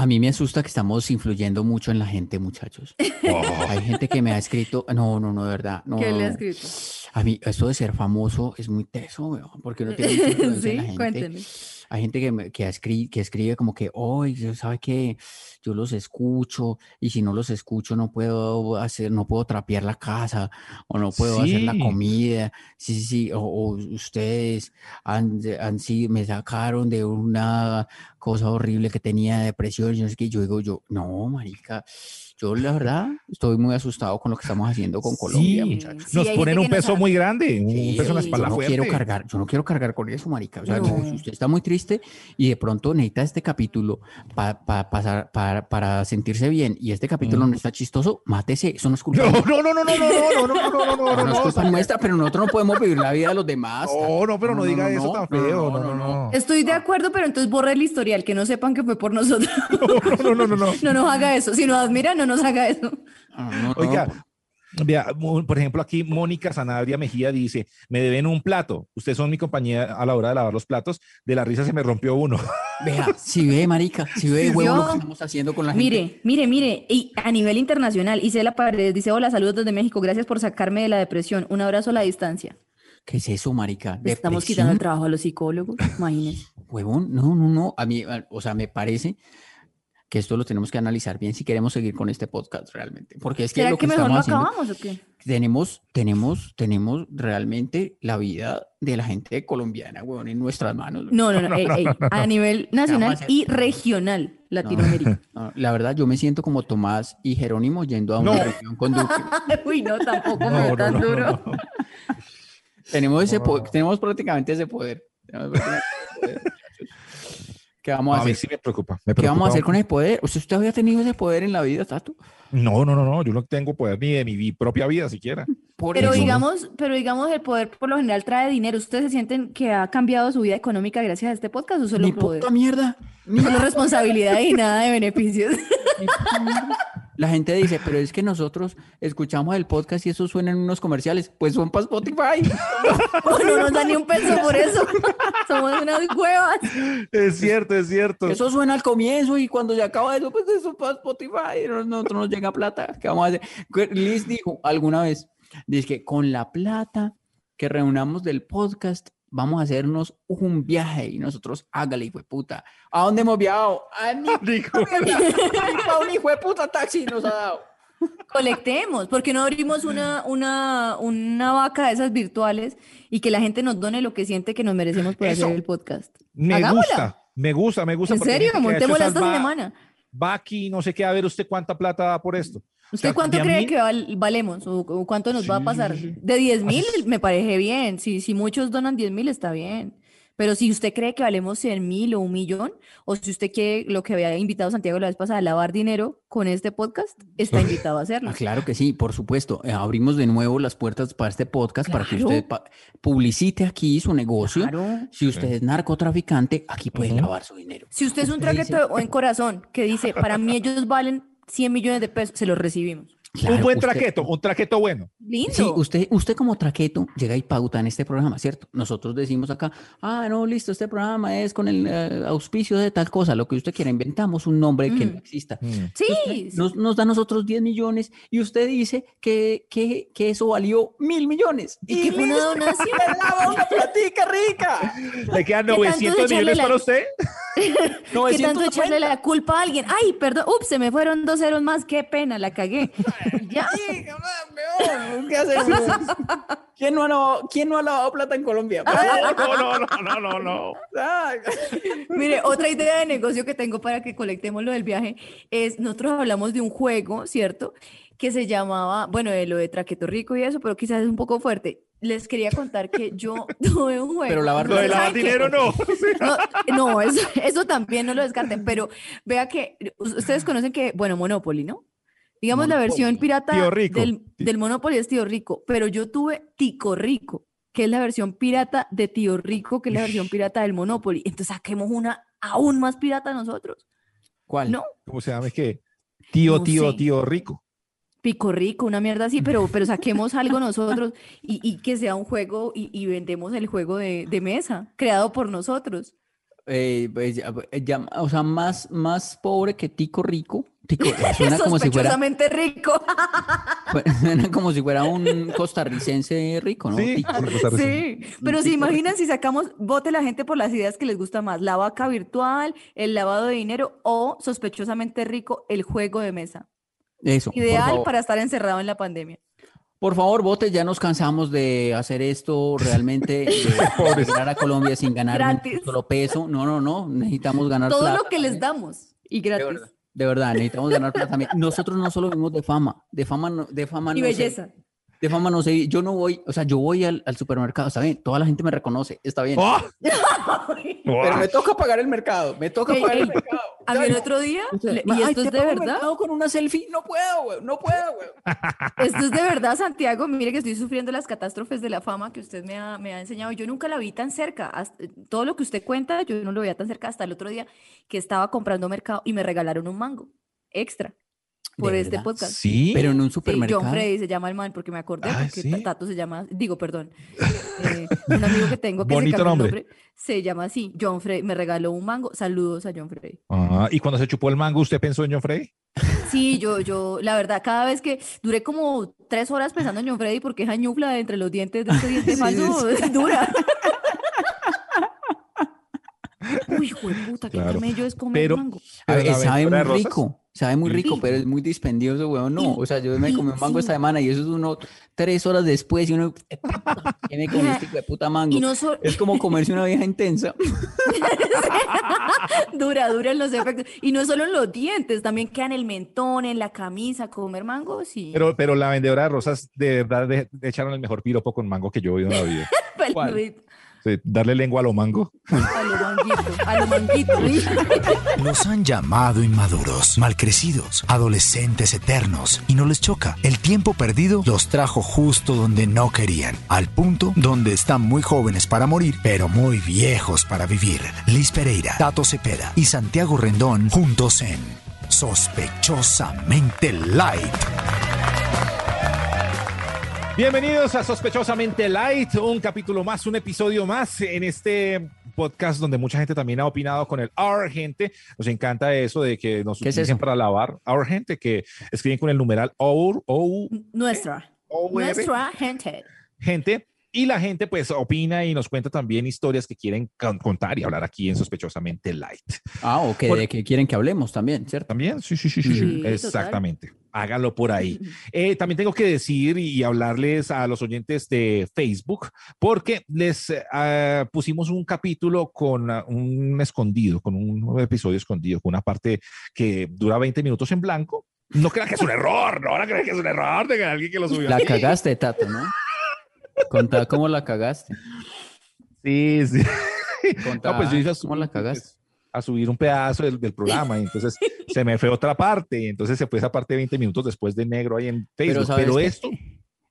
A mí me asusta que estamos influyendo mucho en la gente, muchachos. Hay gente que me ha escrito, no, no, no, de verdad. No, ¿Qué le ha escrito? A mí, esto de ser famoso es muy teso, weón, porque no tiene mucha influencia en la sí, gente. cuénteme. Hay gente que, me- que, escribe, que escribe como que, hoy, ¿sabe qué? Yo los escucho y si no los escucho no puedo hacer, no puedo trapear la casa o no puedo hacer la Sí. comida. Sí, sí, sí. O, o ustedes han, han sido, me sacaron de una cosa horrible que tenía depresión. Yo, no sé qué. yo digo, yo, no, marica, yo la verdad estoy muy asustado con lo que estamos haciendo con Colombia, Sí. muchachos. Sí, Nos ponen un peso muy grande, un Sí, peso en la espalda yo no fuerte. quiero cargar, yo no quiero cargar con eso, marica. O sea, no, si usted está muy triste y de pronto necesita este capítulo pa- pa- pasar, para, para sentirse bien y este capítulo Mm. no está chistoso, mátese. Eso no es culpa, No, no, no, no, no, no, no, no, no, no, no, no, no, no, es culpa no, nuestra, pero nosotros no podemos vivir la vida de los demás. no, no, pero no diga eso tan feo, no, no, no. Estoy de acuerdo, pero entonces borra el historial, que no sepan que fue por nosotros. No, no, no, no, no. No nos haga eso. Si nos admira, no nos haga eso. No, no, no, Oiga, vea, mo- por ejemplo, aquí Mónica Sanabria Mejía dice, me deben un plato, ustedes son mi compañía a la hora de lavar los platos, de la risa se me rompió uno. Vea, si ve, marica, si ve, huevo, lo que estamos haciendo con la gente. Mire, mire, mire, y a nivel internacional, Isela Paredes dice, hola, saludos desde México, gracias por sacarme de la depresión, un abrazo a la distancia. ¿Qué es eso, marica? Le Estamos quitando ¿Depresión? el trabajo a los psicólogos, imagínense. Huevón, no, no, no. A mí, o sea, me parece que esto lo tenemos que analizar bien si queremos seguir con este podcast realmente. Porque es que ¿Será lo que, que, mejor lo estamos haciendo, acabamos o qué? tenemos, tenemos, tenemos realmente la vida de la gente colombiana, huevón, en nuestras manos. No, no, no, ey, ey, a nivel nacional y regional, Latinoamérica. No, la verdad, yo me siento como Tomás y Jerónimo yendo a una No. reunión con Duque. Uy, no, tampoco me No, ve no, tan no, duro. no. Tenemos, ese No, no, no. tenemos prácticamente ese poder. Tenemos prácticamente ese poder. ¿Qué vamos a A mí hacer? sí me preocupa. me ¿Qué vamos a hacer con ese poder? ¿Usted, usted había tenido ese poder en la vida, Tato? No, no, no, no, yo no tengo poder ni de mi propia vida siquiera. Por Pero eso. digamos, pero digamos, el poder por lo general trae dinero. ¿Ustedes se sienten que ha cambiado su vida económica gracias a este podcast o solo Ni poder? puta mierda. Ni Solo responsabilidad y nada de beneficios. La gente dice, pero es que nosotros escuchamos el podcast y eso suena en unos comerciales. Pues son para Spotify. No, no nos da ni un peso por eso. Somos unas huevas. Es cierto, es cierto. Eso suena al comienzo y cuando se acaba eso, pues eso para Spotify. No- Nosotros nos llega plata. ¿Qué vamos a hacer? Liz dijo alguna vez, dice que con la plata que reunamos del podcast, vamos a hacernos un viaje y nosotros, hágale, hijo de puta. ¿A dónde hemos viajado? A pa' un hijo de puta taxi nos ha dado. Colectemos, porque no abrimos una, una, una vaca de esas virtuales y que la gente nos done lo que siente que nos merecemos por Eso. hacer el podcast. me Hagámosla. gusta, me gusta, me gusta. ¿En serio? Montémosla esta va- semana. Va aquí, no sé qué, a ver usted cuánta plata da por esto. ¿Usted cuánto cree mil- que val- valemos o, cuánto nos va a pasar? sí, sí. De 10 mil me parece bien. Si, si muchos donan 10 mil está bien. Pero si usted cree que valemos 100 mil o un millón, o si usted quiere lo que había invitado Santiago la vez pasada, lavar dinero con este podcast, está invitado a hacerlo. Ah, claro que sí, por supuesto. Eh, abrimos de nuevo las puertas para este podcast para que usted pa- publicite aquí su negocio. Claro. Si usted es narcotraficante, aquí puede lavar su dinero. Si usted es un Usted dice- traqueto en corazón que dice, para mí ellos valen 100 millones de pesos, se los recibimos. Claro, un buen usted- traqueto, un traqueto bueno. Lindo. Sí, usted, usted como traqueto llega y pauta en este programa, ¿cierto? Nosotros decimos acá, ah, no, listo, este programa es con el eh, auspicio de tal cosa, lo que usted quiera, inventamos un nombre que no Mm. exista. Mm. Sí, Usted nos, nos da a nosotros 10 millones y usted dice que, que, que eso valió mil millones. Y que fue una donación. lava una platica rica. ¿Le quedan tanto 900 echarle millones la- para usted? ¿Qué 950. tanto echarle la culpa a alguien? Ay, perdón, ups, se me fueron dos ceros más, qué pena, la cagué. Y ya. Sí, cabrón, weón, ¿Qué hacemos? ¿Quién no, ha lavado, ¿Quién no ha lavado plata en Colombia? No, no, no, no, no, no. Ay. Mire, otra idea de negocio que tengo para que colectemos lo del viaje es, nosotros hablamos de un juego, ¿cierto? Que se llamaba, bueno, de lo de Traqueto Rico y eso, pero quizás es un poco fuerte. Les quería contar que yo tuve un juego. Pero lavar Lo de ¿Saben lavar dinero no. No, no, eso, eso también no lo descarten, pero vea que us- ustedes conocen que, bueno, Monopoly, ¿no? Digamos la versión Monopoly. pirata Tío Rico. del, del Monopoly es Tío Rico, pero yo tuve Tico Rico, que es la versión pirata de Tío Rico, que es la versión pirata del Monopoly. Entonces saquemos una aún más pirata nosotros, ¿Cuál? ¿no? ¿Cómo se llama? Es que tío, No tío, sé. tío rico. Pico Rico, una mierda así, pero, pero saquemos algo nosotros y, y que sea un juego y, y vendemos el juego de, de mesa, creado por nosotros. eh, pues, ya- ya- o sea, más, más pobre que Tico Rico. Tico, suena como si fuera, Sospechosamente rico. suena como si fuera un costarricense rico, ¿no? Sí. Sí, pero se tipo imaginan si sacamos, vote la gente por las ideas que les gusta más, la vaca virtual, el lavado de dinero o sospechosamente rico, el juego de mesa. Eso. Ideal para estar encerrado en la pandemia. Por favor, vote, ya nos cansamos de hacer esto realmente, de ganar a Colombia sin ganar un Gratis. solo peso. No, no, no, necesitamos ganar Todo plata lo que les también. damos y gratis. De verdad, necesitamos ganar plata también. Nosotros no solo vivimos de fama, de fama no, de fama Y no belleza. De fama no sé, yo no voy, o sea, yo voy al, al supermercado, está bien, toda la gente me reconoce, está bien. ¡Oh! Pero me toca pagar el mercado, me toca Ey, pagar el mercado. A mí el otro día, y esto es de verdad, con una selfie, no puedo, güey, no puedo, güey. esto es de verdad, Santiago. Mire que estoy sufriendo las catástrofes de la fama que usted me ha, me ha enseñado. Yo nunca la vi tan cerca. hasta- todo lo que usted cuenta, yo no lo veía tan cerca hasta el otro día que estaba comprando mercado y me regalaron un mango extra por ¿De este verdad? podcast. Sí. Pero en un Sí, supermercado. John Freddy se llama el man porque me acordé, Ah, porque ¿sí? Ta- Tato se llama, digo, perdón, eh, un amigo que tengo que Bonito se nombre. nombre, se llama así, John Freddy, me regaló un mango, saludos a John Freddy. Ah, y cuando se chupó el mango, ¿usted pensó en John Frey? Sí, yo, yo, la verdad, cada vez que duré como tres horas pensando en John Freddy porque esa ñufla entre los dientes de este diente Sí, falso es dura. Uy, hijo de puta, qué Claro. camello es comer Pero- mango. A ver, sabe muy rosas. rico, sabe muy rico, Sí. pero es muy dispendioso, weón. No, o sea, yo me comí un mango esta semana y eso es uno tres horas después y uno, ¿qué me comí este de puta mango? Y no solo, Es como comerse una vieja intensa. dura, dura en los efectos. Y no solo en los dientes, también queda en el mentón, en la camisa, comer mango, sí. Pero, pero la vendedora de rosas, de verdad, de- de echaron el mejor piropo con mango que yo he oído en la vida. ¿cuál? Sí, darle lengua a lo mango. A lo manguito, a lo manguito. Nos han llamado inmaduros, malcrecidos, adolescentes eternos y no les choca. El tiempo perdido los trajo justo donde no querían, al punto donde están muy jóvenes para morir, pero muy viejos para vivir. Liz Pereira, Tato Cepeda y Santiago Rendón juntos en Sospechosamente Light. Bienvenidos a Sospechosamente Light, un capítulo más, un episodio más en este podcast donde mucha gente también ha opinado con el Our Gente. Nos encanta eso de que nos ¿Qué es utilicen eso? para lavar. Our Gente, que escriben con el numeral OUR, O, Nuestra, OUR, nuestra gente. gente. Y la gente pues opina y nos cuenta también historias que quieren con- contar y hablar aquí en Sospechosamente Light. Ah, o que de que quieren que hablemos también, ¿cierto? ¿También? Sí, sí, sí, sí. sí. Sí, total. Exactamente. Háganlo por ahí. Eh, también tengo que decir y hablarles a los oyentes de Facebook, porque les ah, pusimos un capítulo con ah, un escondido, con un episodio escondido, con una parte que dura 20 minutos en blanco. No crean que es un error, no, no crean que es un error de que alguien que lo subió. La así. cagaste, Tato, ¿no? Contá cómo la cagaste. Sí, sí. Contá No, pues yo cómo la cagaste. A subir un pedazo del, del programa y entonces se me fue otra parte y entonces se fue esa parte 20 minutos después de negro ahí en Facebook. ¿sabes Pero, qué? esto,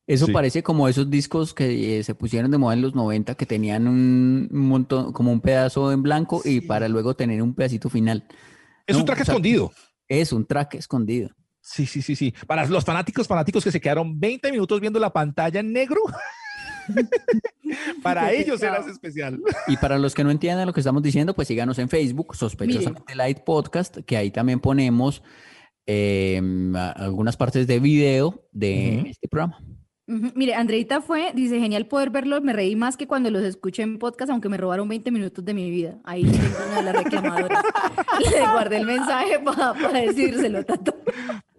Eso Sí. parece como esos discos que eh, se pusieron de moda en los 90 que tenían un montón, como un pedazo en blanco y para luego tener un pedacito final. es No, un track o sea, escondido. Es un track escondido. Sí, sí, sí, sí. Para los fanáticos, fanáticos que se quedaron 20 minutos viendo la pantalla en negro, para ellos era pecado. especial. Y para los que no entiendan lo que estamos diciendo, pues síganos en Facebook, sospechosamente Light Podcast, que ahí también ponemos eh, algunas partes de video de este programa. Mire, Andreita fue, dice, genial poder verlo, me reí más que cuando los escuché en podcast, aunque me robaron 20 minutos de mi vida. Ahí tengo una de las reclamadoras. Le guardé el mensaje para decírselo, Tato.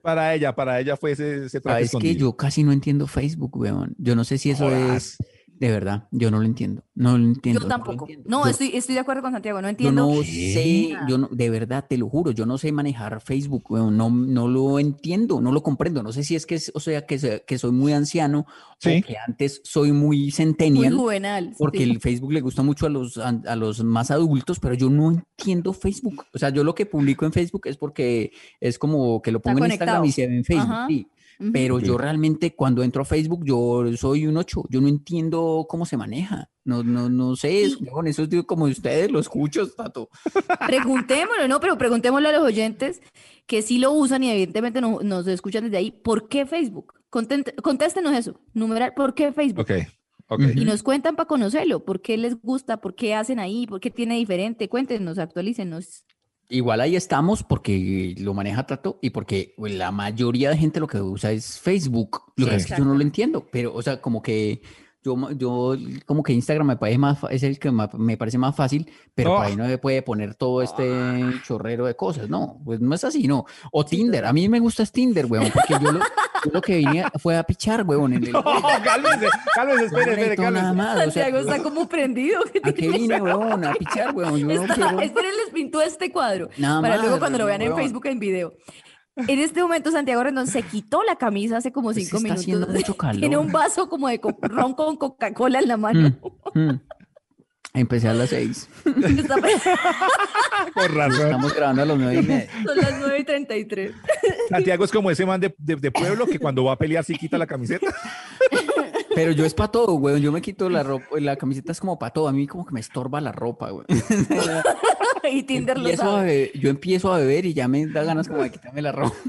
Para ella, para ella fue ese, ese Ah, es que yo casi no entiendo Facebook, weón. Yo no sé si eso Jodas. es de verdad. Yo no lo entiendo. No lo entiendo. Yo no lo tampoco. entiendo. No, Yo- estoy, estoy de acuerdo con Santiago, no Yo entiendo. no ¿Qué? sé, yo no, de verdad, te lo juro, yo no sé manejar Facebook, no, no lo entiendo, no lo comprendo, no sé si es que, es- o sea, que, que soy muy anciano Sí. o que antes soy muy Muy centennial, juvenal. porque sí. el Facebook le gusta mucho a los, a, a los más adultos, pero yo no entiendo Facebook, o sea, yo lo que publico en Facebook es porque es como que lo Está pongo en Instagram y se ve en Facebook, Ajá. sí. Pero Sí. yo realmente cuando entro a Facebook, yo soy un 8, yo no entiendo cómo se maneja, no, no, no sé, yo con eso digo como ustedes, lo escucho, Tato. Preguntémoslo, no, pero preguntémosle a los oyentes que sí lo usan y evidentemente no- nos escuchan desde ahí. ¿Por qué Facebook? Content- contéstenos eso. Numeral, ¿por qué Facebook? Ok, Ok. y nos cuentan para conocerlo, por qué les gusta, por qué hacen ahí, por qué tiene diferente. Cuéntenos, actualícenos. Igual ahí estamos porque lo maneja Tato y porque la mayoría de gente lo que usa es Facebook. Lo que es que yo no lo entiendo, pero, o sea, como que yo, yo como que Instagram me parece más, es el que me parece más fácil, pero ahí no se puede poner todo este chorrero de cosas, no, pues no es así, no. O Tinder, a mí me gusta es Tinder, weón, porque yo lo, yo lo que vine fue a pichar, weón, en el... No, cálmese, cálmese, Yo espere, espere, cálmese. más, o sea, Santiago está como prendido. ¿qué ¿A qué vine, weón? A pichar, weón, yo no Está- quiero... Este les pintó este cuadro Nada para luego más, cuando lo vean en. Facebook en video. En este momento Santiago Rendón se quitó la camisa hace como Es que cinco está minutos. haciendo mucho Tiene calor. un vaso como de co- ron con Coca-Cola en la mano. Mm, mm. Empecé a las seis. Por razón. Estamos grabando a las nueve y media. Son las 9 y 33. Santiago es como ese man de, de- de pueblo que cuando va a pelear sí quita la camiseta. Pero yo es para todo, güey. Yo me quito la ropa, la camiseta es como para todo. A mí como que me estorba la ropa, güey. y Tinder lo sabe. beber- yo empiezo a beber y ya me da ganas como de quitarme la ropa.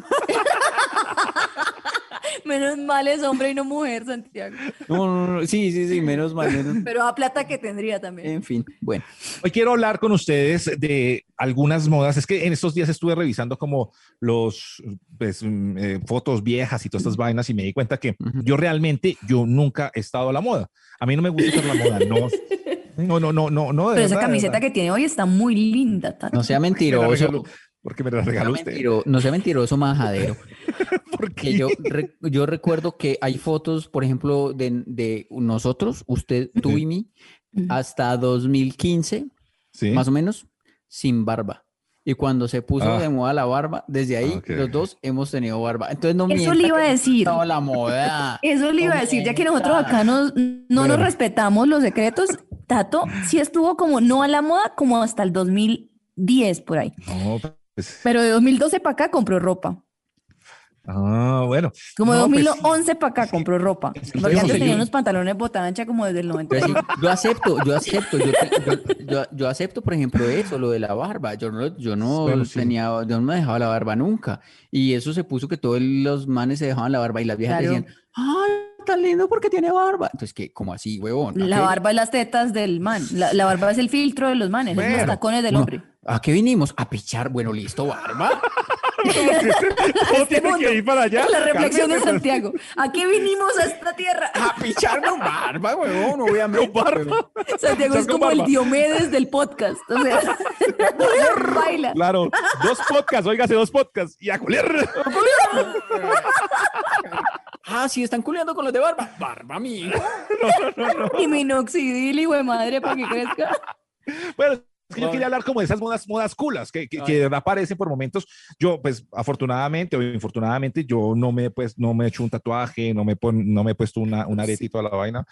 Menos mal es hombre y no mujer, Santiago. No, no, no. Sí, sí, sí, menos mal. menos- Pero a plata que tendría también. En fin, bueno. Hoy quiero hablar con ustedes de algunas modas. Es que en estos días estuve revisando como los pues, mm, eh, fotos viejas y todas estas vainas y me di cuenta que yo realmente yo nunca he estado a la moda. A mí no me gusta estar a la moda. No, no, no, no, no. no de Pero esa verdad, de camiseta que tiene hoy está muy linda. Tato. No sea mentiroso. porque me la No regaló usted. mentiro- no sea mentiroso, majadero. ¿Por Que qué? yo, re- yo recuerdo que hay fotos, por ejemplo, de, de nosotros, usted, tú y mí, hasta 2015, Sí. más o menos, sin barba. Y cuando se puso Ah. de moda la barba, desde ahí Ok. los dos hemos tenido barba. Entonces no Eso le iba a no decir. estaba la moda. Eso le iba a No decir, ya que nosotros acá nos- no nos Bueno. respetamos los secretos, Tato sí estuvo como no a la moda como hasta el 2010 por ahí. No, pues, Pero de 2012 para acá compró ropa. ah, bueno. Como de No, pues, 2011 para acá compró ropa. Porque antes tenía unos pantalones bota ancha como desde el 90. Pero sí, yo acepto, yo acepto, yo, yo, yo- yo acepto, por ejemplo, eso, lo de la barba. Yo no, yo no Bueno, sí. tenía, yo no me dejaba la barba nunca. Y eso se puso que todos los manes se dejaban la barba y las viejas Claro. decían, ¡ay, tan lindo porque tiene barba! Entonces, ¿qué? ¿Cómo así, huevón? ¿A La qué- barba es las tetas del man. La, la barba es el filtro de los manes, es los tacones del hombre. ¿A qué vinimos? A pichar. Bueno, listo, barba. ¿Cómo tiene mundo. que ir para allá? La reflexión de. Santiago. ¿A qué vinimos a esta tierra? A pichar con barba, huevón, obviamente. Con barba. Santiago es como el. Diomedes del podcast. O sea, baila. Claro, dos podcasts, óigase dos podcasts y a culiar. Ah, sí, están culeando con los de barba. Barba, amigo. Y minoxidil, hijo de madre, para que crezca. Bueno, es que yo quería hablar como de esas modas, modas culas que, que, que aparecen por momentos. Yo, pues, afortunadamente o infortunadamente, yo no me, pues, no me he hecho un tatuaje, no me, pon- no me he puesto una, una areta y toda la vaina.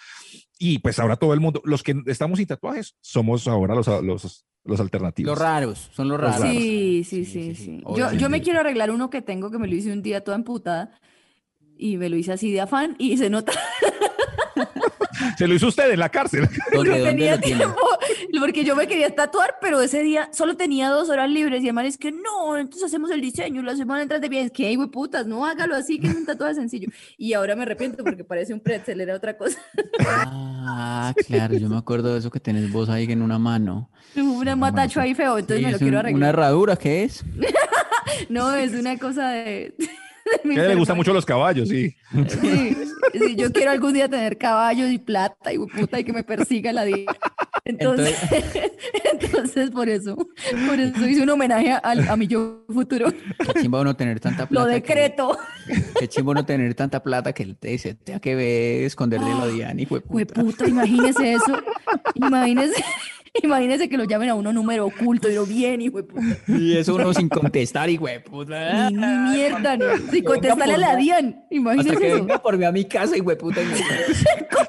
Y pues ahora todo el mundo, los que estamos sin tatuajes, somos ahora los, los, los alternativos. Los raros, son los raros. Sí, sí, Sí, sí, sí, sí, sí. Yo, yo me quiero arreglar uno que tengo que me lo hice un día toda emputada y me lo hice así de afán y se nota Se lo hizo usted en la cárcel. ¿Dónde, no dónde tenía lo tiempo porque yo me quería tatuar, pero ese día solo tenía dos horas libres y además es que no, entonces hacemos el diseño la semana entras de bien, es que, güey, putas, no hágalo así, que es un tatuaje sencillo. Y ahora me arrepiento porque parece un pretzel, era otra cosa. Ah, claro, yo me acuerdo de eso que tenés vos ahí en una mano. Un matacho ahí feo, entonces Sí, me lo quiero un- arreglar. ¿Una herradura qué es? No, es una cosa de... mi le gustan mucho los caballos, sí. Sí, sí, yo quiero algún día tener caballos y plata y puta y que me persiga la vida. Entonces, entonces por eso, por eso hice un homenaje al- a, mi yo futuro. Qué chimba uno tener tanta plata. Lo que- decreto. Qué chimba uno tener tanta plata que te se tenga que ver esconderle lo Diana, hijo de Güey, puta. puta, imagínese eso. Imagínese, imagínese que lo llamen a uno número oculto y lo bien, hijo de puta. Y eso uno sin contestar, hijo de puta. Ni, ni mierda, ni. Si venga contestarle a la. Dian, Hasta imagínese que eso. venga por mí a mi casa, hijo de puta.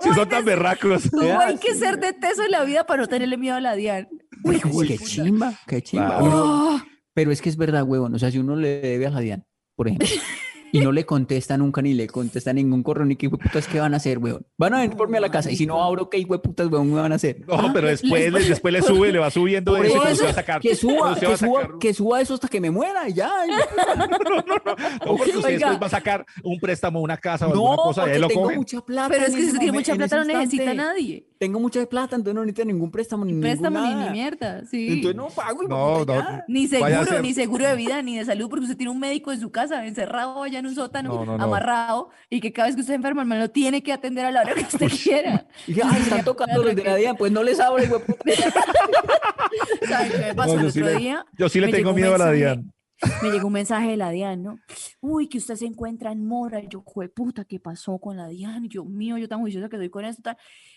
Si son tan berracos. ¿Cómo hay Ah, que ser de teso en la vida para no tenerle miedo a la Dian? Uy, Uy, qué puta. chimba, qué chimba. Uno- Oh, pero es que es verdad, huevón. O sea, si uno le debe a la Diana, por ejemplo, y no le contesta nunca ni le contesta ningún correo ni qué putas que van a hacer, weón. Van a venir por mí a la casa y si no abro, qué putas, weón, me van a hacer. No, pero después, le, después le sube, le va subiendo eso y eso, se va a sacar. que suba, que sacar- suba, que suba eso hasta que me muera y ya. No, porque usted Oiga. después va a sacar un préstamo, una casa o No, alguna cosa y porque ahí lo tengo cogen. mucha plata. Pero es que si usted tiene mucha plata no necesita a nadie. Tengo mucha plata, entonces no necesito ningún préstamo ni Préstamo ningún ni, ni mierda, sí. Entonces no pago y No, no. Ni seguro, ser- ni seguro de vida, ni de salud, porque usted tiene un médico en su casa, encerrado allá en un sótano, No, no, no. amarrado, y que cada vez que usted se enferma, hermano, lo tiene que atender a la hora que usted quiera. Y dije, ay, están tocando los de la DIAN, pues no les abro, hijo de puta. ¿Sabe qué me pasó No, el otro le- día? Yo sí le tengo miedo a la DIAN. Me llegó un mensaje de la DIAN, ¿no? Uy, que usted se encuentra en mora. Y yo, puta, ¿qué pasó con la DIAN? Yo, mío, yo tan juiciosa que soy con esto. tal.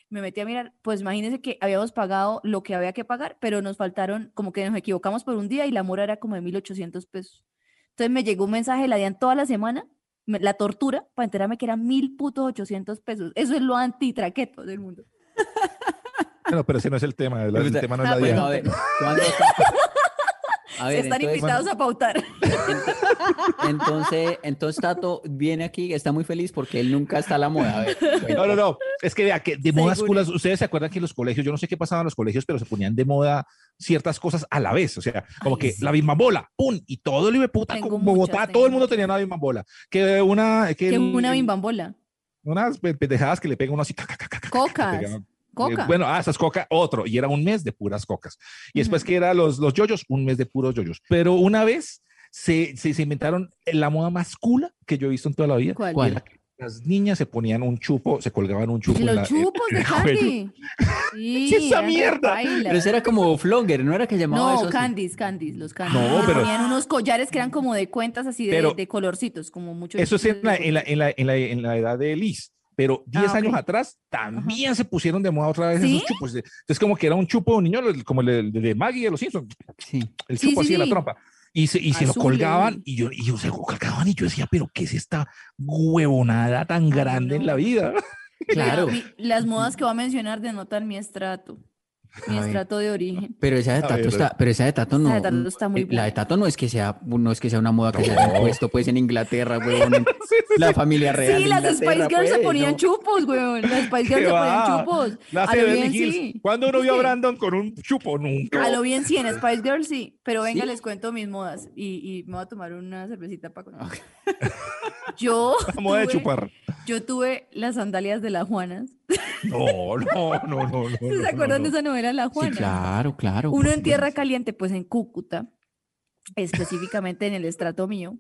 Me metí a mirar, pues imagínense que habíamos pagado lo que había que pagar, pero nos faltaron, como que nos equivocamos por un día y la mora era como de 1.800 pesos. Entonces me llegó un mensaje de la DIAN toda la semana, me- la tortura, para enterarme que eran mil putos 800 pesos. Eso es lo antitraqueto del mundo. Bueno, pero ese no es el tema. El, el tema no es Ah, la Bueno, DIAN. a ver, ¿cuándo está? A ver, Están entonces, invitados a pautar. entonces, entonces Tato viene aquí, está muy feliz porque él nunca está a la moda. A ver, No, no, no. Es que vea que de modas Seguro. culas, ustedes se acuerdan que en los colegios, yo no sé qué pasaba en los colegios, pero se ponían de moda ciertas cosas a la vez. O sea, como Ay, que sí. la bimbola, ¡pum! Y todo el puta Tengo como Bogotá, todo el mundo tenía una bimbola. Que una. Que Que el- una. Unas pe- pendejadas que le pegan uno así. ca, ca, ca, ca, ca, Cocas. Pegaban. Eh, Coca. Bueno, ah, esas coca, otro. Y era un mes de puras cocas. Y después Ujú. que era los, los yoyos, un mes de puros yoyos. Pero una vez se, se, se inventaron la moda más cula que yo he visto en toda la vida. ¿Cuál? ¿Cuál? Las niñas se ponían un chupo, se colgaban un chupo. en Los la- en- chupos en de candy. Sí, ¿Qué es esa mierda? Pero ese era como flogger, ¿no era que llamaba eso? No, candies, candies, los candies. No, pero- Ponían unos collares que eran como de cuentas así de, Pero- de colorcitos, como muchos. Eso es en la, en la, en la, en la, en la edad de Liz. Pero 10 Ah, años ok. atrás también se pusieron de moda otra vez ¿Sí? esos chupos. Entonces, como que era un chupo de un niño, como el de, de Maggie de los Simpsons, Sí. el chupo sí, así de la sí. trompa. Y se, y se lo colgaban y yo, y yo se lo colgaban y yo decía, pero ¿qué es esta huevonada tan Ay, grande en la vida? Claro. Las modas que va a mencionar denotan mi estrato, mi estrato de origen. Pero esa de Tato ver, está, pero esa de Tato no. Esa de Tato está muy eh, La de buena. Tato no es que sea, no es que sea una moda que se haya No. impuesto pues en Inglaterra, en la familia real. Sí, las Spice Girls se pues, ponían no. chupos, weón. Las Spice Girls ¿Qué se ponían chupos. La A lo Beverly bien Hills. sí. ¿Cuándo uno vio a. Brandon con un chupo? Nunca. A lo bien sí, en Spice Girls sí. Pero venga, ¿Sí? les cuento mis modas. Y, y me voy a tomar una cervecita para contar. Yo La moda de chupar. Yo tuve las sandalias de las Juanas. No, no, no, no. no, ¿Se acuerdan no, de esa novela Las Sí, Juanas? claro, claro. Uno en Tierra. Caliente, pues en Cúcuta, específicamente en el estrato mío,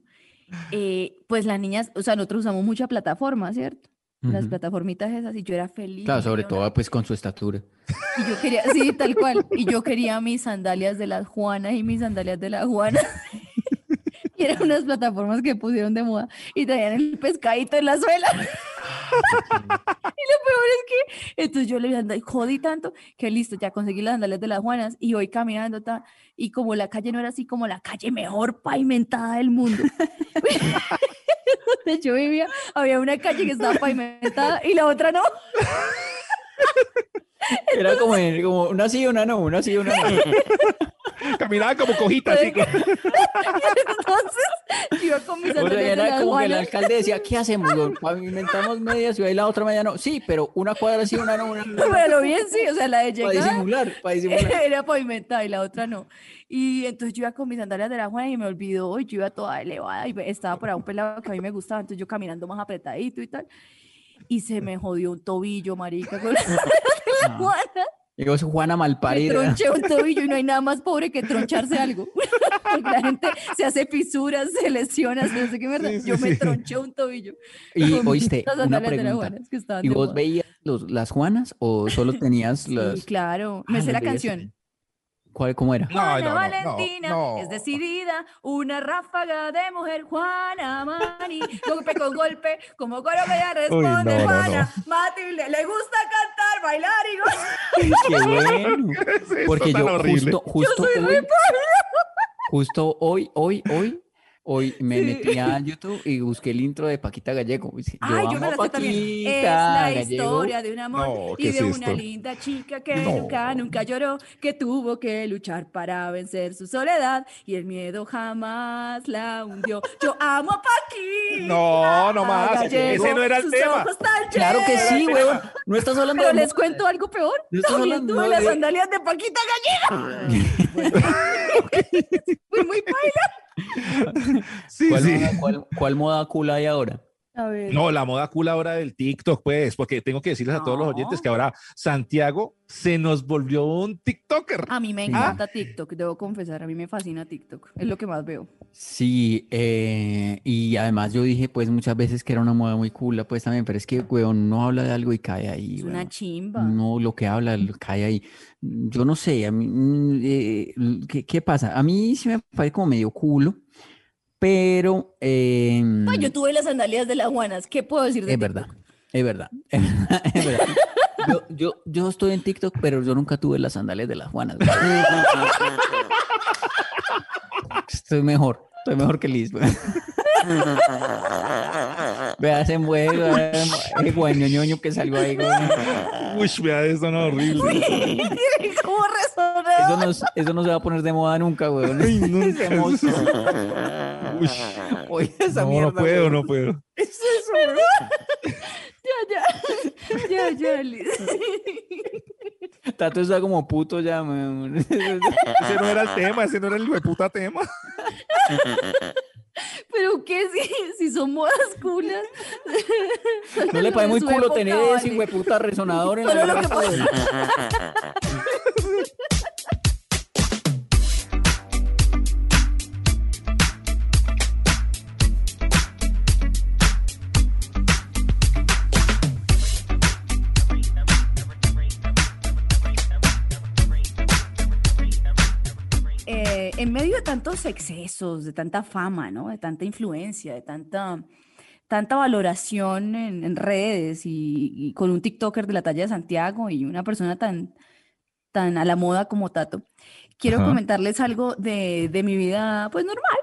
eh, pues las niñas, o sea, nosotros usamos mucha plataforma, ¿cierto? Las Ujú. plataformitas esas, y yo era feliz. Claro, sobre todo pues con su estatura. Y yo quería, sí, tal cual. Y yo quería mis sandalias de las Juanas y mis sandalias de la Juana. Eran unas plataformas que pusieron de moda y traían el pescadito en la suela. Y lo peor es que, entonces yo le ando- jodí tanto que listo, ya conseguí las sandalias de las Juanas y voy caminando ta, y como la calle no era así como la calle mejor pavimentada del mundo. Donde yo vivía, había una calle que estaba pavimentada y la otra no. Era como, en- como una sí, una no, una sí, una no. Caminaba como cojita, así. Entonces, yo iba con mis O sea, sandalias de era como que el alcalde decía, ¿qué hacemos? Pavimentamos media ciudad y la otra media no. Sí, pero una cuadra sí, una no, una no. Pero bien sí, o sea, la de Para llegar disimular, para disimular. era pavimentada y la otra no. Y entonces yo iba con mis sandalias de la Juana y me olvidó, y yo iba toda elevada y estaba por ahí un pelado que a mí me gustaba, entonces yo caminando más apretadito y tal. Y se me jodió un tobillo, marica, con Ah. Juana. Digo, es Juana Me Malparida. tronché un tobillo y no hay nada más pobre que troncharse algo. Porque la gente se hace fisuras, se lesiona, se no sé qué mierda. Sí, sí, yo me tronché un tobillo. Y oíste, las una sandalias de la pregunta. Juanas que ¿Y vos moda. veías los, las Juanas o solo tenías Sí, las... claro. Ah, Me sé las la veías canción. ¿Cuál, ¿Cómo era? No, Juana no, no, Valentina no. es decidida, una ráfaga de mujer. Juana Mani, golpe con golpe, como coro que ella responde. no, no, Juana Matilde, le gusta cantar, bailar y gozar. Qué bueno. ¿Qué es Porque yo horrible? justo, justo hoy, justo hoy, hoy, hoy, Hoy me metí a YouTube y busqué el intro de Paquita Gallego. Ay, yo me la sé también. Es Paquita la Gallego. historia de un amor No, ¿qué y es de una esto? linda chica que No. nunca, nunca lloró, que tuvo que luchar para vencer su soledad y el miedo jamás la hundió. Yo amo a Paquita. No, no más. Gallego, Ese no era el sus tema. ojos tan Claro que sí, huevón. No estás hablando Pero de les cuento algo peor. No estás hablando tuve de- las sandalias de Paquita Gallego. Fui muy paila. Sí, ¿Cuál, sí. moda, cuál- cuál moda cool hay ahora? A ver. No, la moda cool ahora del TikTok, pues, porque tengo que decirles a todos los oyentes que ahora Santiago se nos volvió un TikToker. A mí me Sí. encanta TikTok, debo confesar, a mí me fascina TikTok, es lo que más veo. Sí, eh, y además yo dije pues muchas veces que era una moda muy cool, pues también, pero es que, weón, no habla de algo y cae ahí, Es una chimba. No, lo que habla lo- cae ahí. Yo no sé, a mí, eh, ¿qué, qué pasa? A mí sí me parece como medio culo, pero eh, Ay, yo tuve las sandalias de las Juanas, ¿qué puedo decir de es TikTok? verdad, es verdad, es verdad. Yo, yo, yo estoy en TikTok, pero yo nunca tuve las sandalias de las Juanas. Estoy mejor, estoy mejor que Liz. Vea ese muevo, ese guañoñoño que salió ahí. Uy, vea eso, no, horrible. ¿Cómo resonó? Eso no, es- eso no se va a poner de moda nunca, weón. Ay, nunca. Ese mozo. Uy, Oye, esa no, mierda. no puedo, no puedo. Ya, ya, ya, ya, Liz. Tato está como puto ya, weón. Ese no era el tema, ese no era el puta tema. ¿Pero qué si, si son modas culas? No le parece muy culo época, tener vale. ese hueputa resonador en la lo que Eh, en medio de tantos excesos, de tanta fama, ¿no? De tanta influencia, de tanta, tanta valoración en, en redes y, y con un TikToker de la talla de Santiago y una persona tan, tan a la moda como Tato, quiero Ajá. comentarles algo de, de mi vida, pues normal.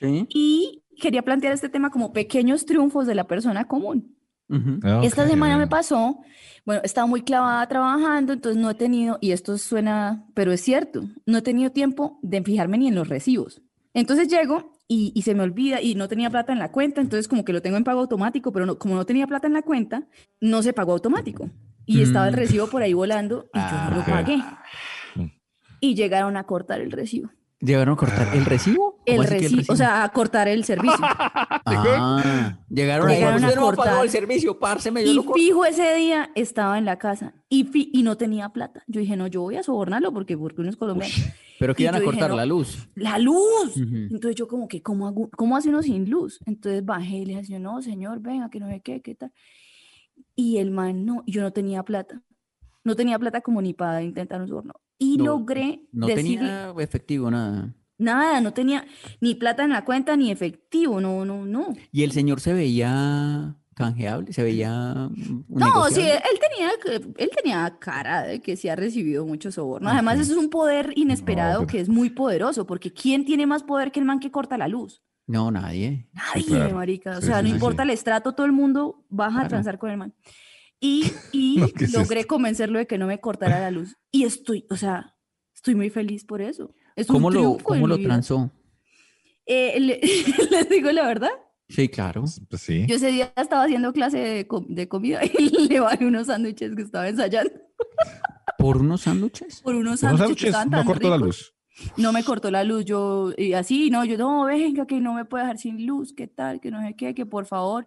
Sí. Y quería plantear este tema como pequeños triunfos de la persona común. Ujú. Esta semana me pasó, bueno, estaba muy clavada trabajando, entonces no he tenido, y esto suena, pero es cierto, no he tenido tiempo de fijarme ni en los recibos. Entonces llego y, y se me olvida y no tenía plata en la cuenta, entonces como que lo tengo en pago automático, pero no- como no tenía plata en la cuenta, no se pagó automático. Y estaba el Mm. recibo por ahí volando y yo no lo Ah. pagué. Y llegaron a cortar el recibo. ¿Llegaron a cortar el recibo? El ¿Cómo así que recibo, o sea, a cortar el servicio. Ah, llegaron, Llegaron a, a "Usted no pagó cortar. el servicio, párseme, yo Y lo corto". fijo ese día estaba en la casa y, fi- y no tenía plata. Yo dije, no, yo voy a sobornarlo porque, porque uno es colombiano. Pero que iban a dije, cortar no. la luz. ¡La luz! Entonces yo como que, ¿cómo, hago, ¿cómo hace uno sin luz? Entonces bajé y le dije, no, señor, venga, que no sé qué, qué tal. Y el man, no, yo no tenía plata. No tenía plata como ni para intentar un soborno. Y No, logré No tenía efectivo, nada. nada, no tenía ni plata en la cuenta ni efectivo, no, no, no. Y el señor se veía canjeable, se veía No, sí, él tenía, que- él tenía cara de que sí ha recibido mucho soborno. Además, eso es un poder inesperado pero- que es muy poderoso, porque ¿quién tiene más poder que el man que corta la luz? No, nadie. Nadie, claro. marica. O Sí, sea, sí, no sí, importa sí. el estrato, todo el mundo baja a transar con el man. Y, y No, ¿qué es logré esto? convencerlo de que no me cortara la luz. Y estoy, o sea, estoy muy feliz por eso. Es un ¿Cómo lo, cómo lo transó? Eh, le- les digo la verdad. Sí, claro. Pues sí. Yo ese día estaba haciendo clase de, de comida y le bajé unos sándwiches que estaba ensayando. ¿Por unos sándwiches? Por unos sándwiches no cortó la luz. No me cortó la luz, yo, y así, no, yo, no, venga, que no me puede dejar sin luz, qué tal, que no sé qué, que por favor.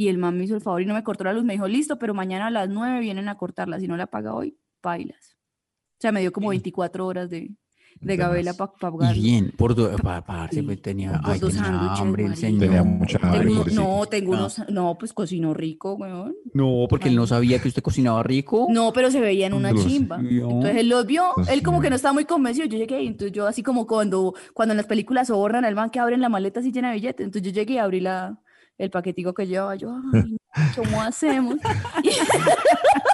Y el man me hizo el favor y no me cortó la luz, me dijo, listo, pero mañana a las 9 vienen a cortarla, si no la paga hoy, bailas. O sea, me dio como 24 horas de, de gabela para Y pagarlo. bien, por do- pa- parce, Sí, pues tenía, ay, dos tenía hambre el señor. Tenía mucha hambre, no, tengo Ah. unos, no, pues cocinó rico, weón. No, porque él no sabía que usted cocinaba rico. No, pero se veía en una Dios chimba. Entonces él los vio, Dios él como que no estaba muy convencido. Yo llegué y entonces yo así como cuando, cuando en las películas sobornan al man que abren la maleta así llena de billetes. Entonces yo llegué y abrí la, el paquetico que llevaba. Yo, ay, ¿cómo hacemos?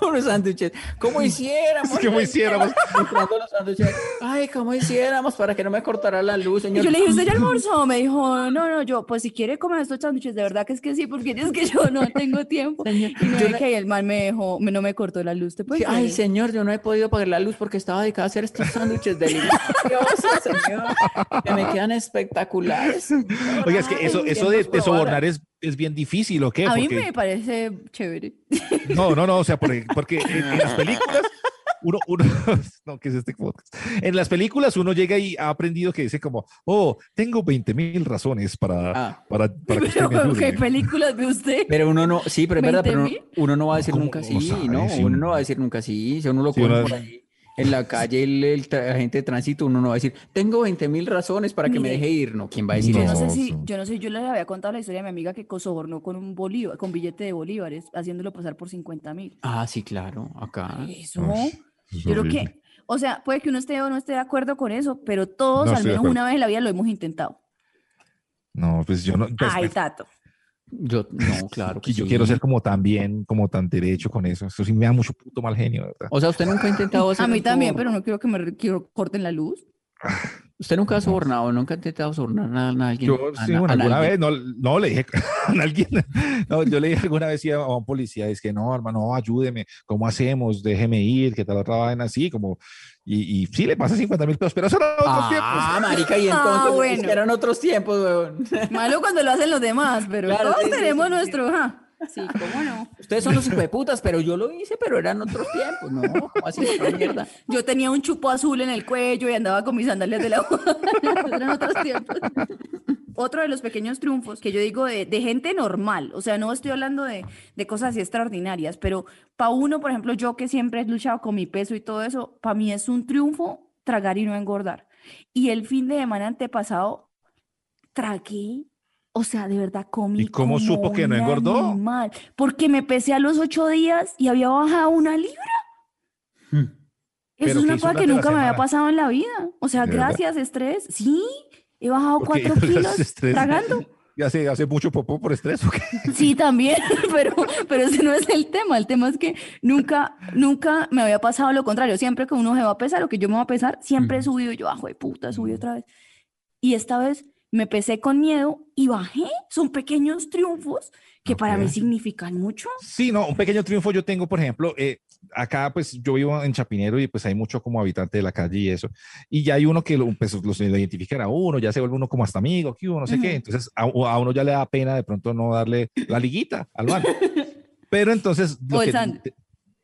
Unos sándwiches. ¿Cómo hiciéramos? ¿Cómo hiciéramos? Comprando los sándwiches. Ay, ¿cómo hiciéramos para que no me cortara la luz, señor? yo le dije, ¿usted ya almorzó? Me dijo, no, no, yo, pues si quiere comer estos sándwiches, de verdad que es que sí, porque es que yo no tengo tiempo. Señor, Y no yo es no- que el man me dejó, me- no me cortó la luz. ¿Te puedes Ay, creer? señor, yo no he podido pagar la luz porque estaba dedicada a hacer estos sándwiches deliciosos, señor, que me quedan espectaculares. Oiga, es que eso, eso de, sobornar es, es bien difícil, ¿o qué? A mí Porque- me parece chévere. No, no, no, o sea, porque, porque en, en las películas, uno, uno, no, ¿qué es este podcast? En las películas uno llega y ha aprendido que dice como, oh, tengo 20 mil razones para, Ah. para, para que usted Pero, me ayude. ¿qué películas ve usted? Pero uno no, sí, pero es verdad, pero uno, 20.000. uno no va a decir ¿Cómo nunca no sí? ¿no? Uno no va a decir nunca sí. Si uno lo uno- por ahí en la calle, el, el agente de tránsito, uno no va a decir, tengo 20 mil razones para que me deje ir, ¿no? ¿Quién va a decir Yo no, eso? sé No, si, sí. yo no sé, yo les había contado la historia de mi amiga que sobornó con un bolívar, con billete de bolívares, haciéndolo pasar por 50 mil. Ah, sí, claro, acá. Eso, es yo creo que, o sea, puede que uno esté o no esté de acuerdo con eso, pero todos No al menos una vez en la vida lo hemos intentado. No, pues yo no. pues, Ay, pues, Tato. Yo, no, claro que y yo sí. quiero ser como tan bien, como tan derecho con eso. Eso sí me da mucho puto mal genio, ¿verdad? O sea, usted nunca ha intentado hacer A mí también, pero no quiero que me quiero corten la luz. Usted nunca ha sobornado, nunca ha intentado sobornar a, a alguien. Yo a sí, bueno, a alguna alguien. vez, no, no le dije a alguien, no, yo le dije alguna vez sí, a un policía, es que no, hermano, ayúdeme, ¿cómo hacemos? Déjeme ir, que tal otra vaina así, como, y, y sí le pasa 50 mil pesos, pero eso era otros tiempos. Ah, marica, y Ah, entonces bueno. es que eran otros tiempos, weón. Malo cuando lo hacen los demás, pero Claro, todos sí, tenemos sí, sí. nuestro. Sí, cómo no. Ustedes son los putas, pero yo lo hice, pero eran otros tiempos, ¿no? ¿Cómo así? ¿Qué mierda? Yo tenía un chupo azul en el cuello y andaba con mis sandalias de la Eran otros tiempos. Otro de los pequeños triunfos que yo digo de, de gente normal, o sea, no estoy hablando de, de cosas así extraordinarias, pero para uno, por ejemplo, yo que siempre he luchado con mi peso y todo eso, para mí es un triunfo tragar y no engordar. Y el fin de semana antepasado tragué, o sea, de verdad comí. ¿Y cómo supo como que no engordó? animal, porque me pesé a los ocho días y había bajado una libra. Hmm. Eso es ¿qué una cosa que nunca me había pasado en la vida. O sea, ¿De verdad? gracias, estrés. Sí, he bajado Porque cuatro kilos gracias, estrés. tragando. ¿Y hace, hace mucho popó por estrés o qué? Sí, también, pero, pero ese no es el tema. El tema es que nunca, nunca me había pasado lo contrario. Siempre que uno se va a pesar, o que yo me voy a pesar, siempre he subido. Yo, bajo de puta, subí otra vez. Y esta vez me pesé con miedo y bajé. Son pequeños triunfos que para mí significan mucho. Sí, no, un pequeño triunfo yo tengo, por ejemplo, eh, acá pues yo vivo en Chapinero y pues hay mucho como habitante de la calle y eso, y ya hay uno que lo, pues, los identifican a uno, ya se vuelve uno como hasta amigo, que uno no sé qué, entonces a, a uno ya le da pena de pronto no darle la liguita al man. Pero entonces... lo O el que-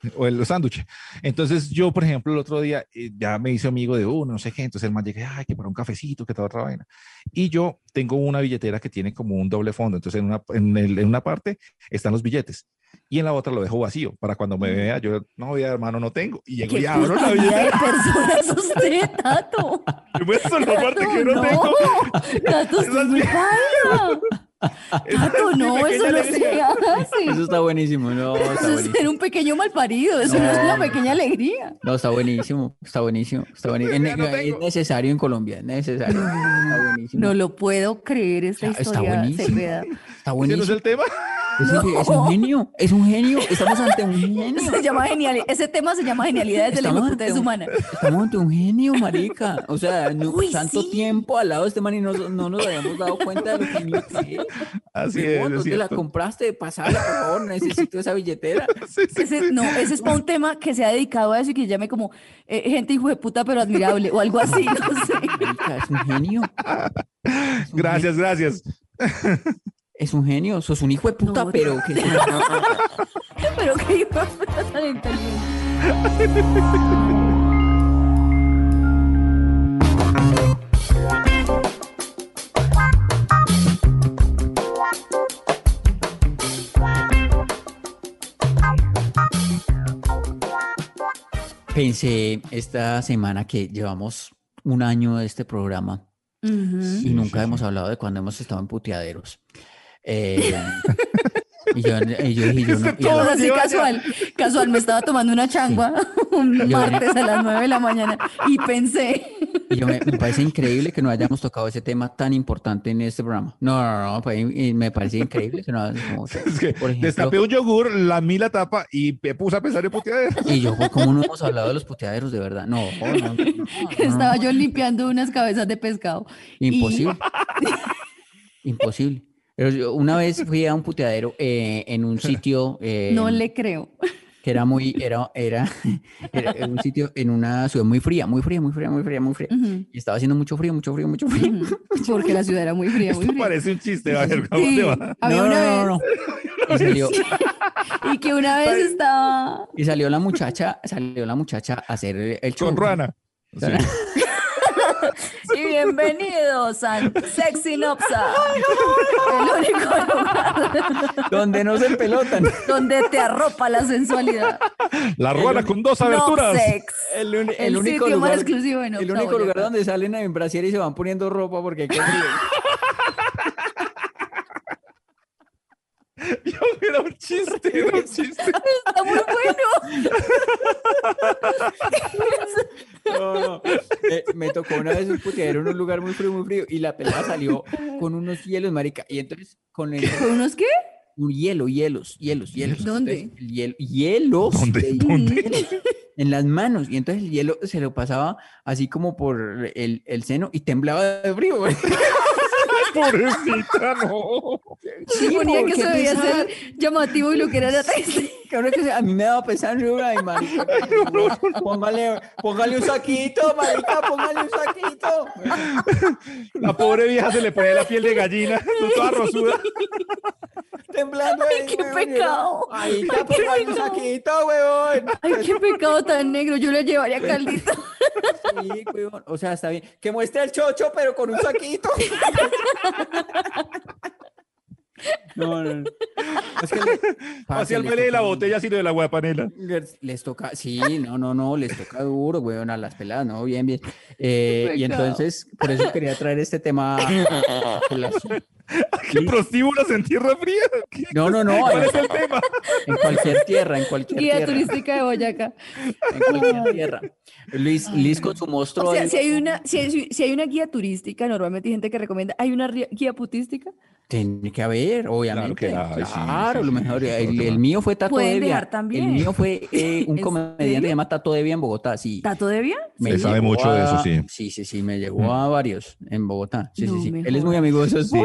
o el sándwich. Entonces yo, por ejemplo, el otro día eh, ya me hice amigo de uno, no sé qué, entonces el man llega, ay, que para un cafecito, que toda otra vaina. Y yo tengo una billetera que tiene como un doble fondo, entonces en una, en, el- en una parte están los billetes y en la otra lo dejo vacío para cuando me vea, yo, no, ya hermano, no tengo. Y llego ¿Qué y abro la vida de billetera. persona es usted, Tato? Yo muestro la parte que no no, tengo. Tato, es muy Tato, mi no, eso no se hace. Eso está buenísimo, no, está Eso es buenísimo. ser un pequeño malparido, eso no, es una No. pequeña alegría. No, está buenísimo, está buenísimo, está buenísimo. No Es, es necesario en Colombia, es necesario. Está buenísimo. No lo puedo creer esta Está- está historia buenísimo. Cepeda. Está ¿Ese no es buenísimo. el tema? Es, un- es un genio, es un genio. Estamos ante un genio. Se llama genial, ese tema se llama genialidades de la Estamos hipótesis ante un- humana. Estamos ante un genio, marica. O sea, no- Uy, tanto sí. tiempo al lado de este man y no, no nos habíamos dado cuenta de lo genio que es. Así Mi es, ¿Dónde la compraste? Pasala, por favor, necesito esa billetera. Sí, sí, Ese, sí. no, ese es para un tema que se ha dedicado a eso y que se llame como eh, gente hijo de puta pero admirable o algo así, no sé. Marica, es un genio. Es un Gracias, gracias. Es un genio, sos un hijo de puta, No, pero que Pero qué hijo de puta tan inteligente. pensé esta semana que llevamos un año de este programa y nunca hemos hablado de cuando hemos estado en puteaderos. Eh, Y yo, y yo no. y yo- lo así casual, casual, me estaba tomando una changua un martes a las 9 de la mañana y pensé, y yo me, me parece increíble que no hayamos tocado ese tema tan importante en este programa. No, no, no, pues, y me parece increíble que no como- Es que por ejemplo, destapé un yogur, lamí la tapa y me puse a pensar en puteadera. Y yo, pues, ¿cómo no hemos hablado de los puteaderos de verdad? No, no, no, no, no, estaba no. yo limpiando unas cabezas de pescado. Imposible. Imposible. Pero yo una vez fui a un puteadero eh, en un sitio eh, No le creo. que era muy, era, era, era un sitio en una ciudad muy fría, muy fría, muy fría, muy fría, muy fría. Y estaba haciendo mucho frío, mucho frío, mucho frío. Porque la ciudad era muy fría, muy Esto fría. parece un chiste, a ver, ¿cómo Sí, te va? había No, una no, vez no, no. Y salió, y que una vez estaba y salió la muchacha, salió la muchacha a hacer el, el show. Con Ruana. Sí. Y bienvenidos a Sexy Nopsa, el único lugar Donde no se pelotan. donde te arropa la sensualidad. La Ruana con dos aberturas. Nopsex, El, uni- el, el único sitio más lugar, exclusivo de el único lugar donde salen en brasier y se van poniendo ropa porque qué frío. Yo, era un chiste, era un chiste. Está muy bueno. No, no. Eh, me tocó una vez un puteadero en un lugar muy frío, muy frío, y la pelada salió con unos hielos, marica. Y entonces, con el ¿Con unos qué? un hielo, hielos, hielos, hielos. ¿Dónde? Entonces, el hielo, hielos. ¿Dónde? de ¿Dónde? hielos En las manos. Y entonces el hielo se lo pasaba así como por el, el seno y temblaba de frío. Pobrecita, no. Suponía que porque eso debía ser llamativo y lo que era era triste. Que a mí me daba pesar, yo, ay, marica. Póngale, póngale un saquito, marica, póngale un saquito. La pobre vieja se le pone la piel de gallina, toda rosuda. Temblando ahí, qué pecado. Ahí Ay, está, qué póngale un pecado. saquito, huevón. Ay, qué pecado tan negro. Yo le llevaría caldito. O sea, está bien. Que muestre el chocho, pero con un saquito. No, no, no. Es que le- parce, Hacia el les mele de la toca- botella, sino de la guapanela. Les, les toca, sí, no, no, no, les toca duro, weón, a las peladas, no, bien, bien. Eh, y entonces, por eso quería traer este tema. a. ¿Qué prostíbulos en tierra fría? ¿Qué- No, no, no, ¿Cuál en, es el tema? en cualquier tierra, en cualquier Guía tierra, turística de Boyacá. en cualquier tierra. Luis, Luis con su monstruo. O sea, si hay una, si hay, si hay una guía turística, normalmente hay gente que recomienda, ¿hay una guía putística? Tiene que haber, obviamente. que la hay, sí, Claro, sí, lo sí, mejor. sí, El, mío fue Tato Devia. El mío fue eh, un ¿En comediante que se llama Tato Devia en Bogotá, sí. ¿Tato de vía? Me Se sabe mucho de eso, sí. Sí, sí, sí, me llegó a varios en Bogotá. Sí, No sí, sí. Él es muy amigo de su Sí.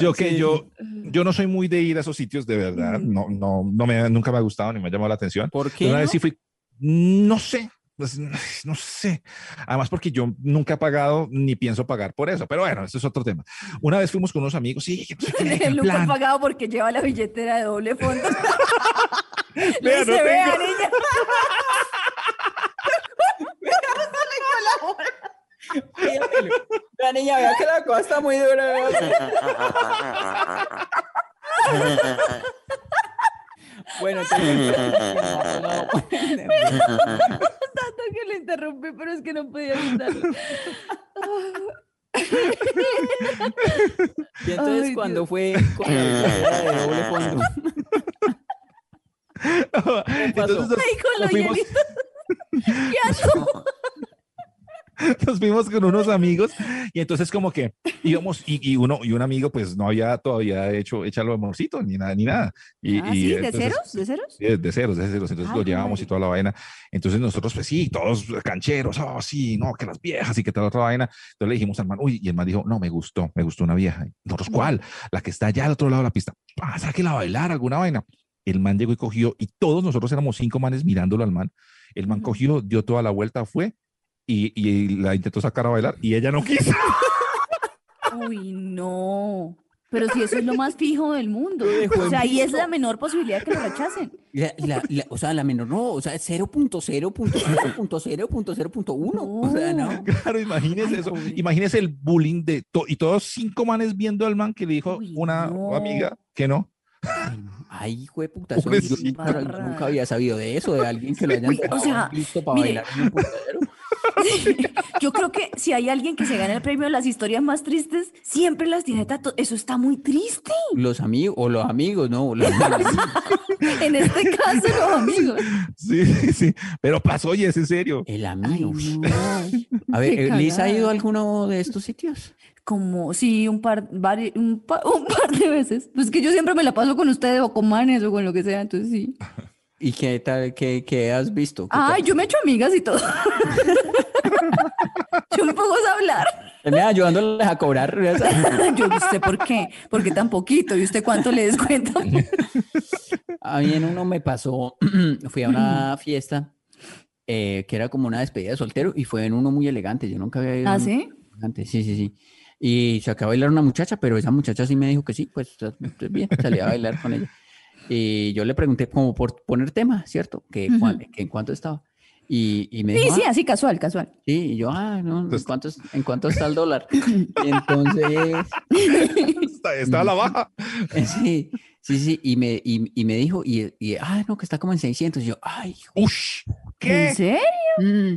Yo que Sí. yo, yo no soy muy de ir a esos sitios, de verdad. No, no, no me, nunca me ha gustado ni me ha llamado la atención. ¿Por qué? Una no? vez sí fui, no sé, pues, no sé. Además porque yo nunca he pagado ni pienso pagar por eso. Pero bueno, eso es otro tema. Una vez fuimos con unos amigos, sí, que no sé qué, nunca ha plan, pagado porque lleva la billetera de doble fondo. Vea, no dice, vea, tengo". niña. Dígamelo. La niña, vea que la cosa está muy dura. bueno. Tanto que le interrumpí, pero es que no podía evitarlo. Y entonces Ay, cuando Dios. fue billetera de doble fondo, Entonces nos, Ay, con nos los fuimos, hielitos. ¿Qué hago? nos fuimos con unos amigos y entonces como que íbamos y, y uno y un amigo pues no había todavía hecho echarlo amorcito ni nada ni nada y, Ah, y sí, ¿de entonces- ceros? ¿De ceros? Sí, de ceros, de ceros. Entonces Ay, lo llevábamos y toda la vaina. Entonces nosotros, pues sí, todos cancheros, oh, sí, no, que las viejas y que toda la otra vaina. Entonces le dijimos al man, uy, y el man dijo, no, me gustó, me gustó una vieja. Nosotros, ¿cuál? La que está allá al otro lado de la pista. Ah, sáquela a bailar, alguna vaina. El man llegó y cogió, y todos nosotros éramos cinco manes mirándolo al man. El man cogió, dio toda la vuelta, fue y, y la intentó sacar a bailar y ella no quiso. Uy, no. Pero si eso es lo más fijo del mundo. O sea, ahí es visto. la menor posibilidad que lo rechacen. la- la- la- o sea, la menor no, o sea, 0.0.0.0.0.1. O sea, no. Claro, imagínese Ay, eso. pobre. Imagínese el bullying de to- y todos cinco manes viendo al man que le dijo Uy, una no. amiga que no. Ay, no. Hijo de puta, eso yo nunca, yo nunca había sabido de eso, de alguien que lo hayan o sea, listo para mire. bailar en un Yo creo que si hay alguien que se gana el premio de las historias más tristes, siempre las tiene Tato. Eso está muy triste. Los amigos, o los amigos, no. los- En este caso, los amigos. Sí, sí, sí. Pero pasó y es en serio. el Ay, amigo. no. A ver, eh, ¿Liz ha ido a alguno de estos sitios? Como, sí, un par, vari- un, pa- un par de veces. Pues que yo siempre me la paso con ustedes o con manes o con lo que sea, entonces sí. ¿Y qué tal, qué, qué has visto? ¿Qué Ay, tal? yo me echo amigas y todo. Yo me pongo a hablar. Termina ayudándoles a cobrar. Yo, ¿y ¿usted por qué? ¿Por qué tan poquito? ¿Y usted cuánto le descuenta? A mí en uno me pasó, fui a una fiesta eh, que era como una despedida de soltero y fue en uno muy elegante. Yo nunca había ido. ¿Ah, sí? elegante. Sí, sí, sí. Y se acabó de bailar una muchacha, pero esa muchacha sí me dijo que sí, pues bien, salí a bailar con ella. Y yo le pregunté como por poner tema, ¿cierto? Que, cuán- Ujú. que en cuánto estaba. Y, y me Sí, dijo, sí, "Ah, así casual, casual. sí, y yo, ah, no, ¿en Entonces- cuánto, es- ¿en cuánto está el dólar? Y entonces, Está, está a la baja. sí, sí, sí, y me, y, y me dijo, y, y, ah, no, que está como en 600. Y yo, ay, Ush. ¿En serio? Mm.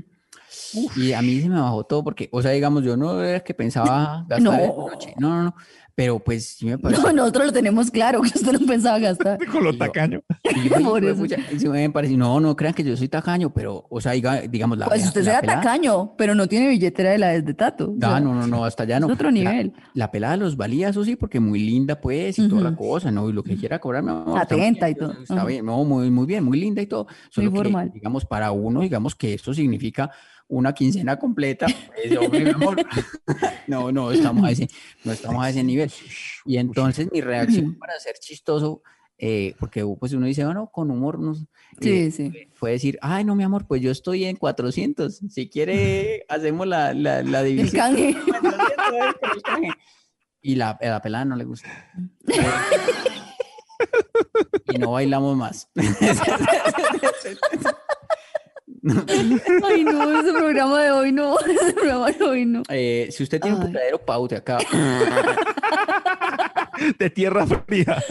Y a mí se me bajó todo porque, o sea, digamos, yo no era que pensaba gastar No. noche. No, no, no. Pero pues sí me pareció. No, nosotros lo tenemos claro, que usted no pensaba gastar. Con lo Y yo- tacaño. y yo, "Ay, Por eso. juepucha", y me pareció, no, no crean que yo soy tacaño, pero, o sea, diga- digamos, la, Pues la- usted la será pelada- tacaño, pero no tiene billetera de la de Tato. o Ah, sea, no, no, no, hasta allá no. es otro La- nivel. La, pelada los valía, eso sí, porque muy linda, pues, y toda la cosa, ¿no? Y lo que quiera cobrar, mi amor, está muy Atenta bien, y todo. Está Ajá. bien, no, muy, muy bien, muy linda y todo. Solo que, formal. digamos, para uno, digamos que esto significa una quincena completa. pues, hombre, mi amor. No, no, estamos a ese, no estamos a ese nivel. Y entonces mi reacción para ser chistoso, eh, porque pues uno dice, bueno, con humor, no, eh, Sí, sí. fue decir, ay, no, mi amor, pues yo estoy en 400. Si quiere, hacemos la, la, la división. canje. El canje. Y la, la pelada no le gusta. y no bailamos más. Ay, no, ese programa de hoy no. Ese programa de hoy no. Eh, si usted tiene un Ay. putadero, paute acá. De tierra fría.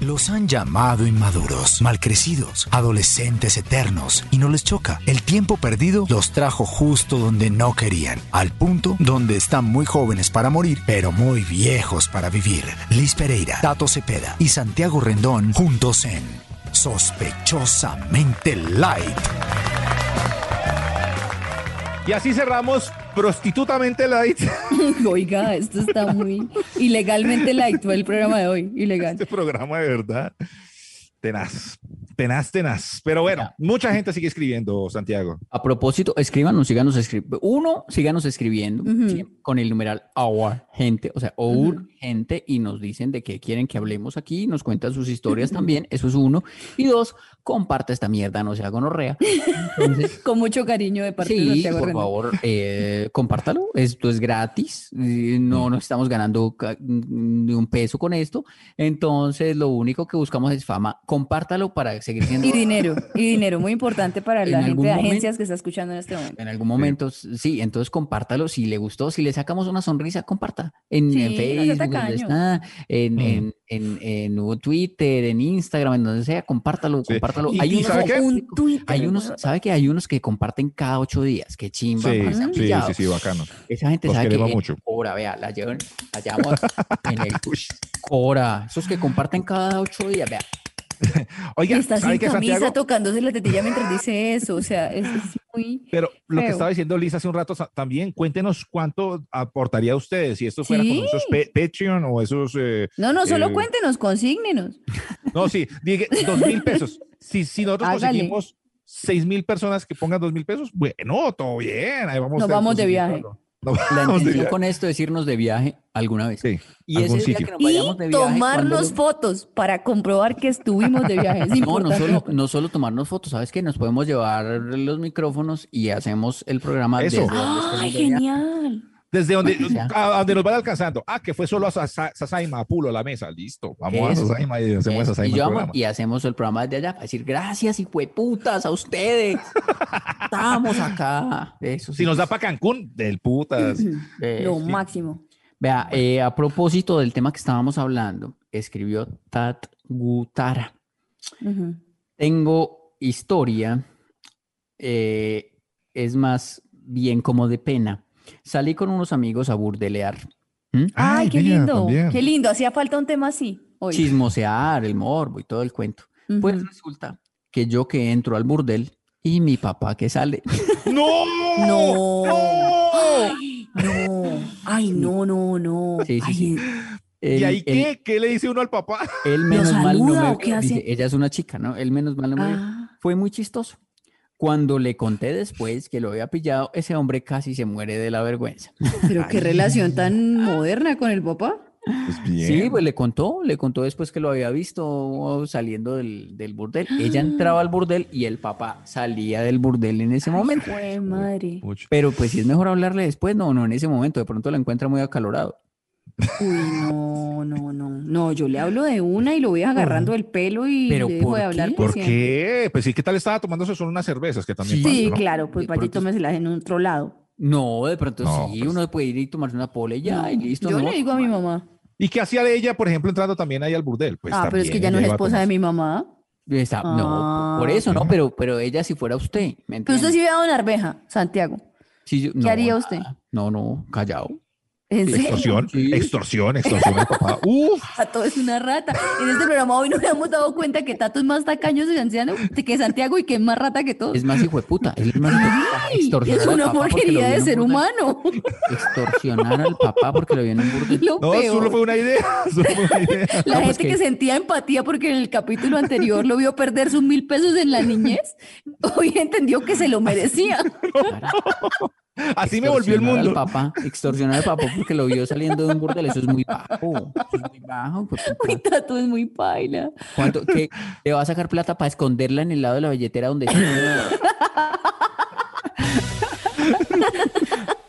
Los han llamado inmaduros, malcrecidos, adolescentes eternos, y no les choca. El tiempo perdido los trajo justo donde no querían, al punto donde están muy jóvenes para morir, pero muy viejos para vivir. Liz Pereira, Tato Cepeda y Santiago Rendón juntos en Sospechosamente Light. Y así cerramos prostitutamente light Oiga, esto está muy ilegalmente light fue el programa de hoy. Ilegal. este programa de verdad. Tenaz, tenaz, tenaz. Pero bueno, mucha gente sigue escribiendo, Santiago. A propósito, escríbanos, síganos escribiendo. Uno, síganos escribiendo con el numeral our gente, o sea, our gente, y nos dicen de qué quieren que hablemos aquí, nos cuentan sus historias también. Eso es uno. Y dos, comparte esta mierda, no sea gonorrea. Entonces, Con mucho cariño de parte de Sí, Santiago por favor, eh, compártalo. Esto es gratis. No nos estamos ganando ni un peso con esto. Entonces, lo único que buscamos es fama. Compártalo para seguir siendo. Y dinero, y dinero, muy importante para la gente de momento- agencias que está escuchando en este momento. En algún momento, sí, entonces compártalo. Si le gustó, si le sacamos una sonrisa, comparta. En, Sí, Facebook, donde tacaño. está, en, Mm. en, en, en Twitter, en Instagram, en donde sea, compártalo, Sí. compártalo. Y- Hay y unos, ¿sabe qué? Un Twitter. hay unos. ¿sabe que hay unos que comparten cada ocho días? Qué chimba. Sí, parce, han sí, sí, pillado. sí, bacano. Esa gente Los sabe que en mucho. Cora, vea, la llevan, la llevamos en el Cora. Esos que comparten cada ocho días, vea. Oiga, está ¿sabe sin qué, camisa Santiago? tocándose la tetilla mientras dice eso. O sea, es, es muy. Pero lo que estaba diciendo Lisa hace un rato también, cuéntenos cuánto aportaría a ustedes, si esto fuera con Sí. esos pe- Patreon o esos... eh, No, no, solo Eh, cuéntenos, consígnenos. no, sí, diga, dos mil pesos. Si, si nosotros Hágale. conseguimos seis mil personas que pongan dos mil pesos, bueno, todo bien. Ahí vamos Nos vamos de viaje. algo. La intención con esto es irnos de viaje alguna vez. Sí, Y ese día sitio. que nos vayamos de viaje. ¿cuándo tomarnos lo- fotos para comprobar que estuvimos de viaje. Es No, no solo, no solo tomarnos fotos, ¿sabes qué? Nos podemos llevar los micrófonos y hacemos el programa Eso. desde ¡Ay, genial! Desde donde, a, a donde nos van alcanzando. Ah, que fue solo a Sasa- Sasaima, a Pulo, a la mesa. Listo. Vamos a. Sasaima y hacemos Eso, Sasaima y, el y hacemos el programa desde allá para decir gracias y putas a ustedes. Estamos acá. Eso sí. Si nos da para Cancún, del putas. Eh, Lo sí. máximo. Vea, eh, a propósito del tema que estábamos hablando, escribió Tat Gutara. Tengo historia eh, es más bien como de pena. Salí con unos amigos a burdelear. ¿m? Ay, qué mira, lindo, también. qué lindo. Hacía falta un tema así hoy. Chismosear, el morbo y todo el cuento. Pues resulta que yo que entro al burdel y mi papá que sale. ¡No! No. ¡No! Ay, no. Ay, no, no, no. Sí, sí, Ay, sí. ¿Y ahí qué? ¿Qué le dice uno al papá? Él menos mal no saluda me o qué vio, hace? dice, ella es una chica, ¿no? Él menos mal no me. Ah. Fue muy chistoso. Cuando le conté después que lo había pillado, ese hombre casi se muere de la vergüenza. Pero qué relación tan moderna con el papá. Pues bien. Sí, pues le contó, le contó después que lo había visto saliendo del, del burdel. Ella entraba al burdel y el papá salía del burdel en ese momento. Fue madre. Pero pues si es mejor hablarle después, no, no en ese momento, de pronto la encuentra muy acalorado. Uy, no, no, no. No, yo le hablo de una y lo voy agarrando del pelo y ¿Pero le dejo por de hablar qué? por ¿Por siempre. qué? Pues sí, ¿qué tal estaba tomándose solo unas cervezas? Que también Sí, pasa, ¿no? claro, pues vaya y tómeselas en otro lado. No, de pronto No, sí, pues- uno puede ir y tomarse una pole y ya, y listo. Yo ¿no? le digo a mi mamá. ¿Y qué hacía de ella, por ejemplo, entrando también ahí al burdel? Pues ah, pero es que ya no es esposa de mi mamá. Está- no, por Ah, eso, ¿no? Pero, pero ella si fuera usted, ¿me Pero usted sí ve a Don Arveja, Santiago. Sí, yo- ¿Qué no, haría usted? No, no, callado. ¿En serio? Extorsión, Sí. extorsión, extorsión al papá. Uf, Tato es una rata. En este programa hoy nos hemos dado cuenta que Tato es más tacaño de anciano que Santiago y que es más rata que todos. Es más hijo de puta. Es más hijo de puta. Ay, Extorsionar es al una porquería de ser humano. Extorsionar al papá porque lo vio en un burdel. Lo no, peor. solo fue una idea. Solo fue una idea. La No, pues gente que... que- sentía empatía porque en el capítulo anterior lo vio perder sus mil pesos en la niñez, hoy entendió que se lo merecía. Carajo. Así me volvió el mundo. Al papá, extorsionar al papá porque lo vio saliendo de un burdel, eso es muy bajo. Es muy bajo. Pues, Mi tatu es muy paila. ¿Cuánto, qué, ¿Le va a sacar plata para esconderla en el lado de la billetera donde está?